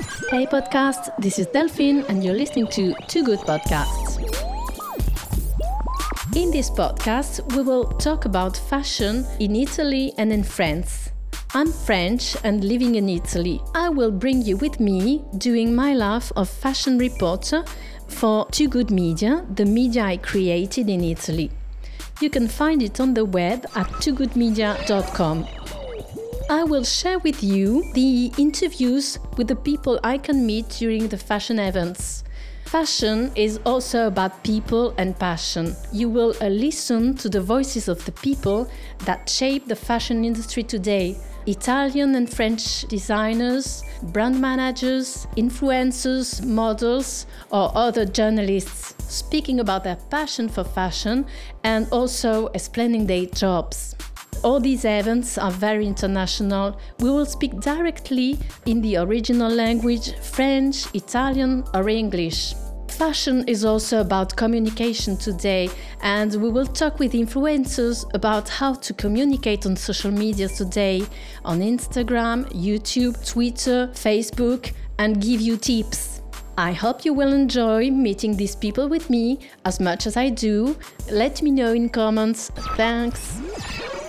Hey podcast, this is Delphine and you're listening to Too Good Podcasts. In this podcast, we will talk about fashion in Italy and in France. I'm French and living in Italy. I will bring you with me doing my life of fashion reporter for Too Good Media, the media I created in Italy. You can find it on the web at toogoodmedia.com. I will share with you the interviews with the people I can meet during the fashion events. Fashion is also about people and passion. You will uh, listen to the voices of the people that shape the fashion industry today Italian and French designers, brand managers, influencers, models, or other journalists speaking about their passion for fashion and also explaining their jobs. All these events are very international. We will speak directly in the original language French, Italian, or English. Fashion is also about communication today, and we will talk with influencers about how to communicate on social media today on Instagram, YouTube, Twitter, Facebook, and give you tips. I hope you will enjoy meeting these people with me as much as I do. Let me know in comments. Thanks.